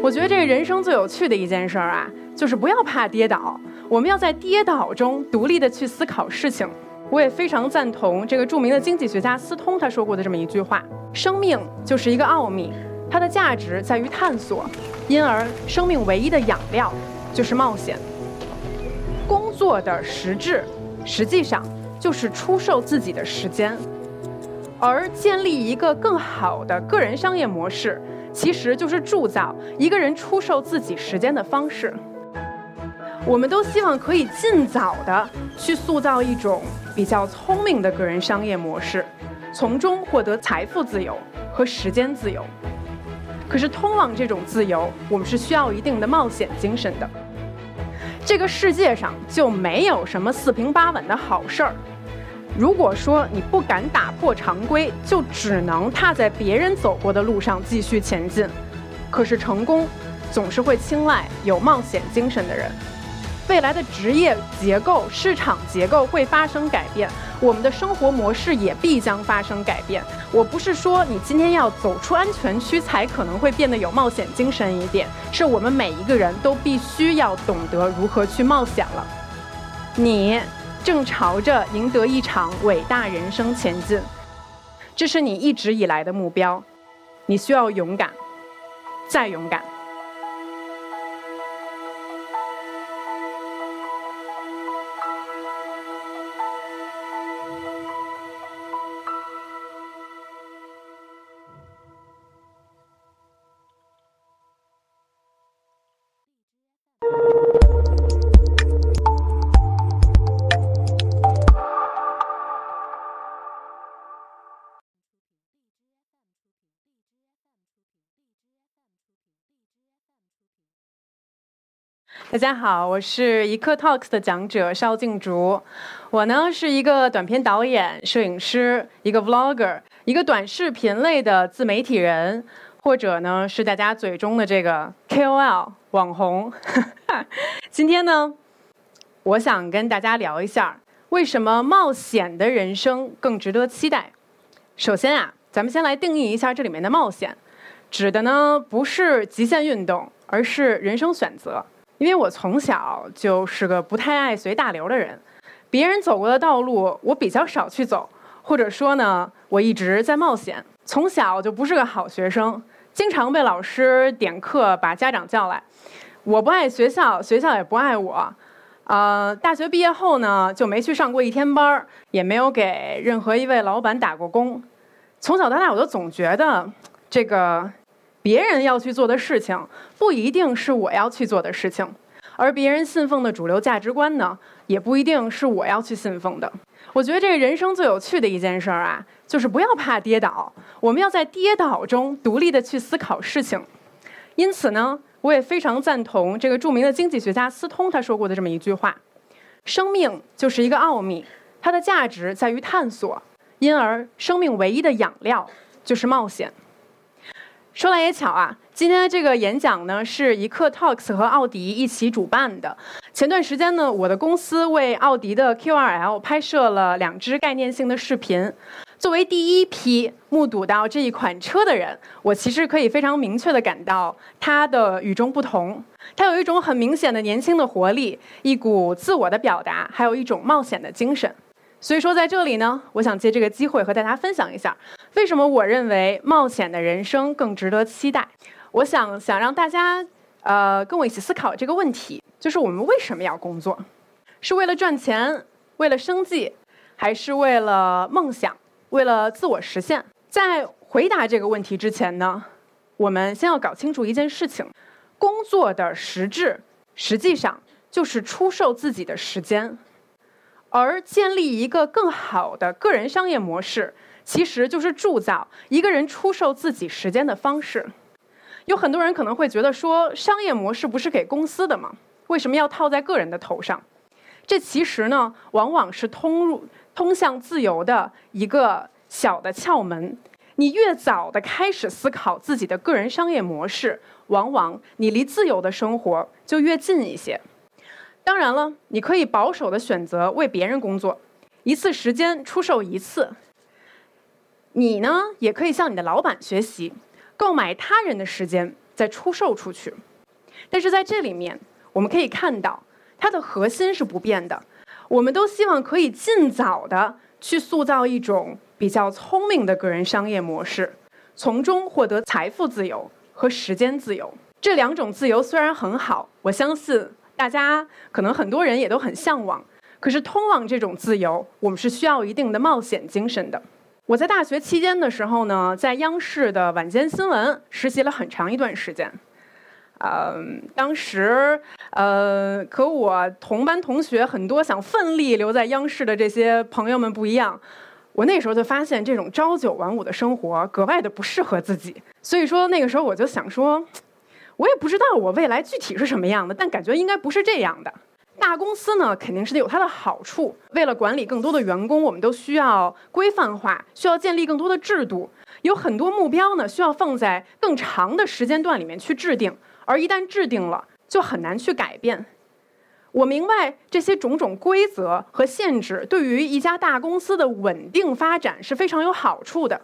我觉得这个人生最有趣的一件事儿啊，就是不要怕跌倒，我们要在跌倒中独立的去思考事情。我也非常赞同这个著名的经济学家斯通他说过的这么一句话：生命就是一个奥秘，它的价值在于探索，因而生命唯一的养料就是冒险。工作的实质，实际上就是出售自己的时间，而建立一个更好的个人商业模式。其实就是铸造一个人出售自己时间的方式。我们都希望可以尽早的去塑造一种比较聪明的个人商业模式，从中获得财富自由和时间自由。可是，通往这种自由，我们是需要一定的冒险精神的。这个世界上就没有什么四平八稳的好事儿。如果说你不敢打破常规，就只能踏在别人走过的路上继续前进。可是成功总是会青睐有冒险精神的人。未来的职业结构、市场结构会发生改变，我们的生活模式也必将发生改变。我不是说你今天要走出安全区才可能会变得有冒险精神一点，是我们每一个人都必须要懂得如何去冒险了。你。正朝着赢得一场伟大人生前进，这是你一直以来的目标。你需要勇敢，再勇敢。大家好，我是一刻 Talks 的讲者邵静竹。我呢是一个短片导演、摄影师，一个 Vlogger，一个短视频类的自媒体人，或者呢是大家嘴中的这个 KOL 网红。今天呢，我想跟大家聊一下，为什么冒险的人生更值得期待。首先啊，咱们先来定义一下这里面的冒险，指的呢不是极限运动，而是人生选择。因为我从小就是个不太爱随大流的人，别人走过的道路我比较少去走，或者说呢，我一直在冒险。从小就不是个好学生，经常被老师点课，把家长叫来。我不爱学校，学校也不爱我。呃，大学毕业后呢，就没去上过一天班儿也没有给任何一位老板打过工。从小到大，我都总觉得这个。别人要去做的事情，不一定是我要去做的事情；而别人信奉的主流价值观呢，也不一定是我要去信奉的。我觉得这个人生最有趣的一件事儿啊，就是不要怕跌倒，我们要在跌倒中独立的去思考事情。因此呢，我也非常赞同这个著名的经济学家斯通他说过的这么一句话：生命就是一个奥秘，它的价值在于探索，因而生命唯一的养料就是冒险。说来也巧啊，今天的这个演讲呢，是一刻 Talks 和奥迪一起主办的。前段时间呢，我的公司为奥迪的 Q2L 拍摄了两支概念性的视频。作为第一批目睹到这一款车的人，我其实可以非常明确的感到它的与众不同。它有一种很明显的年轻的活力，一股自我的表达，还有一种冒险的精神。所以说，在这里呢，我想借这个机会和大家分享一下，为什么我认为冒险的人生更值得期待。我想想让大家，呃，跟我一起思考这个问题，就是我们为什么要工作？是为了赚钱，为了生计，还是为了梦想，为了自我实现？在回答这个问题之前呢，我们先要搞清楚一件事情：工作的实质，实际上就是出售自己的时间。而建立一个更好的个人商业模式，其实就是铸造一个人出售自己时间的方式。有很多人可能会觉得说，商业模式不是给公司的吗？为什么要套在个人的头上？这其实呢，往往是通入通向自由的一个小的窍门。你越早的开始思考自己的个人商业模式，往往你离自由的生活就越近一些。当然了，你可以保守的选择为别人工作，一次时间出售一次。你呢，也可以向你的老板学习，购买他人的时间，再出售出去。但是在这里面，我们可以看到它的核心是不变的。我们都希望可以尽早的去塑造一种比较聪明的个人商业模式，从中获得财富自由和时间自由。这两种自由虽然很好，我相信大家可能很多人也都很向往。可是通往这种自由，我们是需要一定的冒险精神的。我在大学期间的时候呢，在央视的晚间新闻实习了很长一段时间。嗯，当时呃，和我同班同学很多想奋力留在央视的这些朋友们不一样，我那时候就发现这种朝九晚五的生活格外的不适合自己。所以说那个时候我就想说，我也不知道我未来具体是什么样的，但感觉应该不是这样的。大公司呢，肯定是得有它的好处。为了管理更多的员工，我们都需要规范化，需要建立更多的制度。有很多目标呢，需要放在更长的时间段里面去制定。而一旦制定了，就很难去改变。我明白这些种种规则和限制对于一家大公司的稳定发展是非常有好处的。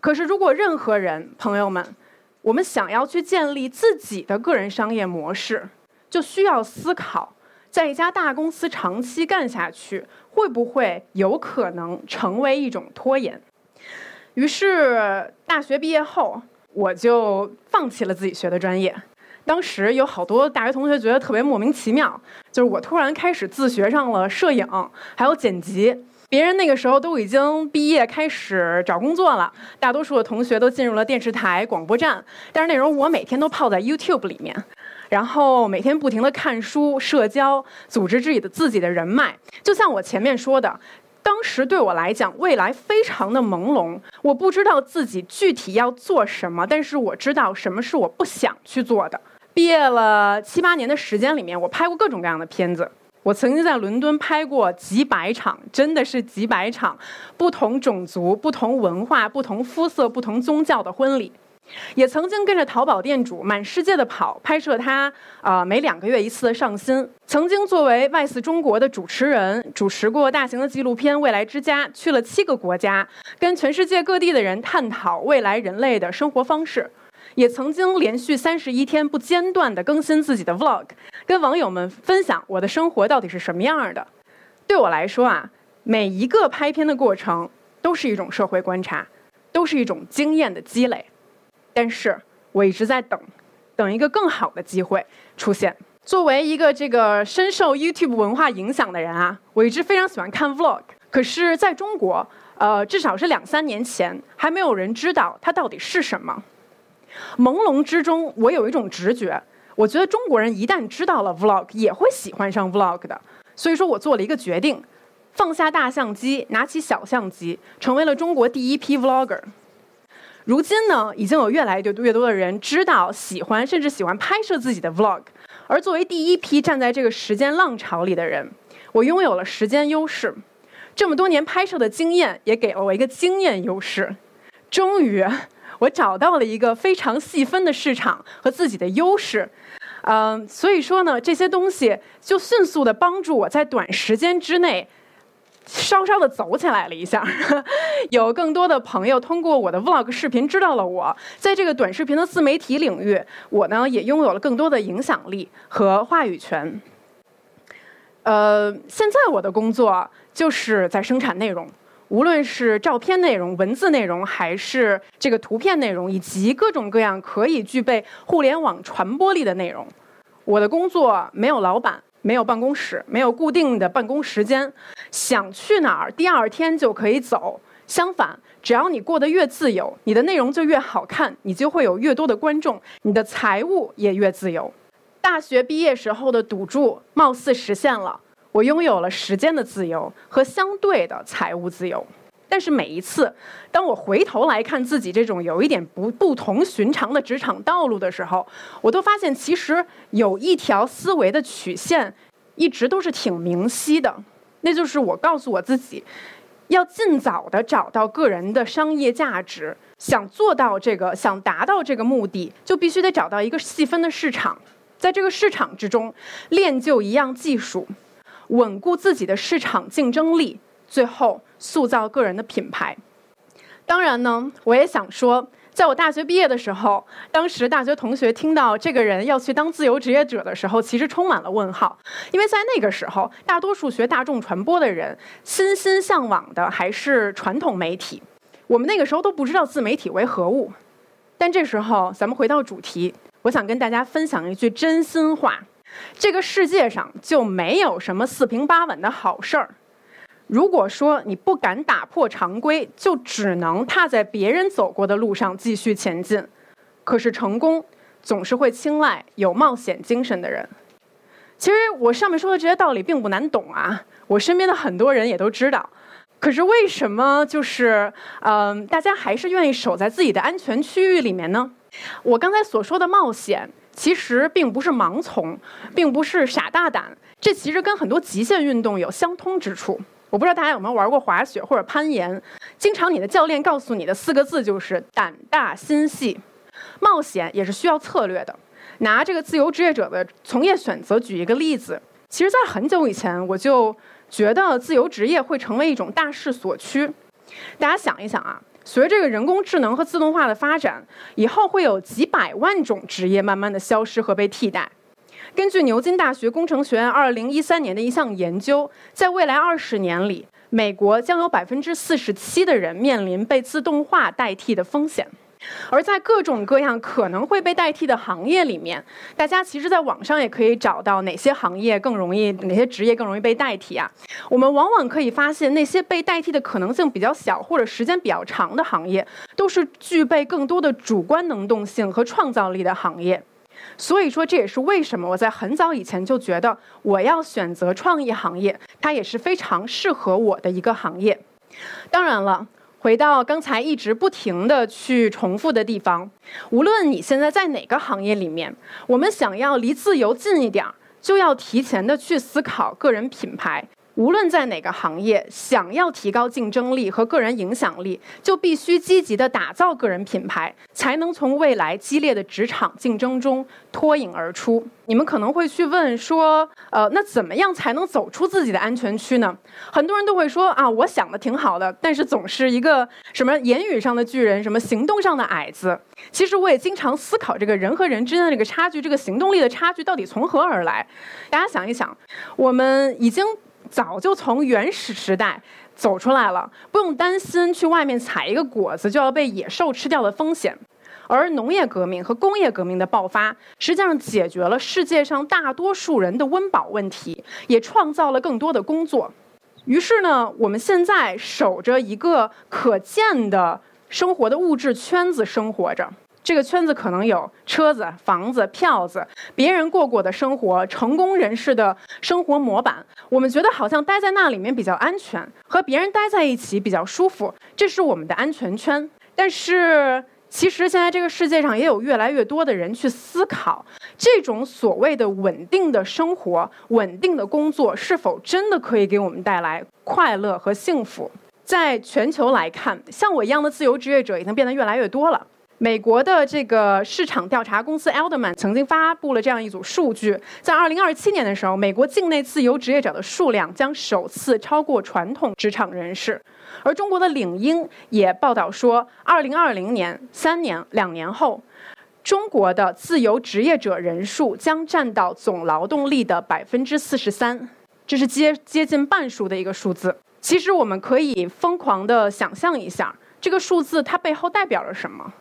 可是，如果任何人，朋友们，我们想要去建立自己的个人商业模式，就需要思考。在一家大公司长期干下去，会不会有可能成为一种拖延？于是大学毕业后，我就放弃了自己学的专业。当时有好多大学同学觉得特别莫名其妙，就是我突然开始自学上了摄影，还有剪辑。别人那个时候都已经毕业开始找工作了，大多数的同学都进入了电视台、广播站，但是那时候我每天都泡在 YouTube 里面。然后每天不停地看书、社交、组织自己的自己的人脉，就像我前面说的，当时对我来讲，未来非常的朦胧，我不知道自己具体要做什么，但是我知道什么是我不想去做的。毕业了七八年的时间里面，我拍过各种各样的片子，我曾经在伦敦拍过几百场，真的是几百场，不同种族、不同文化、不同肤色、不同宗教的婚礼。也曾经跟着淘宝店主满世界的跑，拍摄他啊每两个月一次的上新。曾经作为外四中国的主持人，主持过大型的纪录片《未来之家》，去了七个国家，跟全世界各地的人探讨未来人类的生活方式。也曾经连续三十一天不间断地更新自己的 Vlog，跟网友们分享我的生活到底是什么样的。对我来说啊，每一个拍片的过程都是一种社会观察，都是一种经验的积累。但是我一直在等，等一个更好的机会出现。作为一个这个深受 YouTube 文化影响的人啊，我一直非常喜欢看 Vlog。可是在中国，呃，至少是两三年前，还没有人知道它到底是什么。朦胧之中，我有一种直觉，我觉得中国人一旦知道了 Vlog，也会喜欢上 Vlog 的。所以说我做了一个决定，放下大相机，拿起小相机，成为了中国第一批 Vlogger。如今呢，已经有越来越多越多的人知道、喜欢，甚至喜欢拍摄自己的 vlog。而作为第一批站在这个时间浪潮里的人，我拥有了时间优势。这么多年拍摄的经验也给了我一个经验优势。终于，我找到了一个非常细分的市场和自己的优势。嗯，所以说呢，这些东西就迅速的帮助我在短时间之内。稍稍的走起来了一下，有更多的朋友通过我的 vlog 视频知道了我，在这个短视频的自媒体领域，我呢也拥有了更多的影响力和话语权。呃，现在我的工作就是在生产内容，无论是照片内容、文字内容，还是这个图片内容，以及各种各样可以具备互联网传播力的内容。我的工作没有老板。没有办公室，没有固定的办公时间，想去哪儿，第二天就可以走。相反，只要你过得越自由，你的内容就越好看，你就会有越多的观众，你的财务也越自由。大学毕业时候的赌注貌似实现了，我拥有了时间的自由和相对的财务自由。但是每一次，当我回头来看自己这种有一点不不同寻常的职场道路的时候，我都发现其实有一条思维的曲线，一直都是挺明晰的。那就是我告诉我自己，要尽早的找到个人的商业价值。想做到这个，想达到这个目的，就必须得找到一个细分的市场，在这个市场之中练就一样技术，稳固自己的市场竞争力。最后塑造个人的品牌。当然呢，我也想说，在我大学毕业的时候，当时大学同学听到这个人要去当自由职业者的时候，其实充满了问号，因为在那个时候，大多数学大众传播的人心心向往的还是传统媒体，我们那个时候都不知道自媒体为何物。但这时候，咱们回到主题，我想跟大家分享一句真心话：这个世界上就没有什么四平八稳的好事儿。如果说你不敢打破常规，就只能踏在别人走过的路上继续前进。可是成功总是会青睐有冒险精神的人。其实我上面说的这些道理并不难懂啊，我身边的很多人也都知道。可是为什么就是嗯，大家还是愿意守在自己的安全区域里面呢？我刚才所说的冒险，其实并不是盲从，并不是傻大胆，这其实跟很多极限运动有相通之处。我不知道大家有没有玩过滑雪或者攀岩，经常你的教练告诉你的四个字就是胆大心细。冒险也是需要策略的。拿这个自由职业者的从业选择举一个例子，其实，在很久以前我就觉得自由职业会成为一种大势所趋。大家想一想啊，随着这个人工智能和自动化的发展，以后会有几百万种职业慢慢的消失和被替代。根据牛津大学工程学院二零一三年的一项研究，在未来二十年里，美国将有百分之四十七的人面临被自动化代替的风险。而在各种各样可能会被代替的行业里面，大家其实在网上也可以找到哪些行业更容易、哪些职业更容易被代替啊？我们往往可以发现，那些被代替的可能性比较小或者时间比较长的行业，都是具备更多的主观能动性和创造力的行业。所以说，这也是为什么我在很早以前就觉得我要选择创意行业，它也是非常适合我的一个行业。当然了，回到刚才一直不停的去重复的地方，无论你现在在哪个行业里面，我们想要离自由近一点儿，就要提前的去思考个人品牌。无论在哪个行业，想要提高竞争力和个人影响力，就必须积极的打造个人品牌，才能从未来激烈的职场竞争中脱颖而出。你们可能会去问说，呃，那怎么样才能走出自己的安全区呢？很多人都会说啊，我想的挺好的，但是总是一个什么言语上的巨人，什么行动上的矮子。其实我也经常思考，这个人和人之间的这个差距，这个行动力的差距到底从何而来？大家想一想，我们已经。早就从原始时代走出来了，不用担心去外面采一个果子就要被野兽吃掉的风险。而农业革命和工业革命的爆发，实际上解决了世界上大多数人的温饱问题，也创造了更多的工作。于是呢，我们现在守着一个可见的生活的物质圈子生活着。这个圈子可能有车子、房子、票子，别人过过的生活，成功人士的生活模板。我们觉得好像待在那里面比较安全，和别人待在一起比较舒服，这是我们的安全圈。但是，其实现在这个世界上也有越来越多的人去思考，这种所谓的稳定的生活、稳定的工作，是否真的可以给我们带来快乐和幸福？在全球来看，像我一样的自由职业者已经变得越来越多了。美国的这个市场调查公司 Elderman 曾经发布了这样一组数据，在2027年的时候，美国境内自由职业者的数量将首次超过传统职场人士。而中国的领英也报道说，2020年三年两年后，中国的自由职业者人数将占到总劳动力的百分之四十三，这是接接近半数的一个数字。其实我们可以疯狂的想象一下，这个数字它背后代表了什么。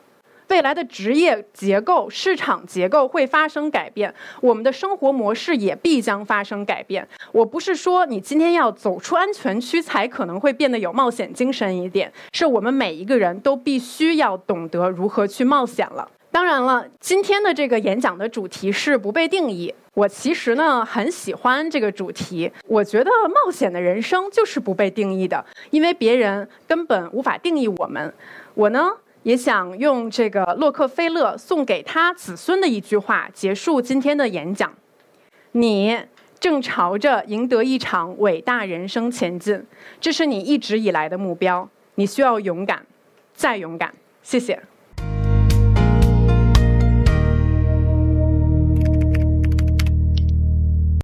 未来的职业结构、市场结构会发生改变，我们的生活模式也必将发生改变。我不是说你今天要走出安全区才可能会变得有冒险精神一点，是我们每一个人都必须要懂得如何去冒险了。当然了，今天的这个演讲的主题是不被定义。我其实呢很喜欢这个主题，我觉得冒险的人生就是不被定义的，因为别人根本无法定义我们。我呢。也想用这个洛克菲勒送给他子孙的一句话结束今天的演讲：你正朝着赢得一场伟大人生前进，这是你一直以来的目标。你需要勇敢，再勇敢。谢谢。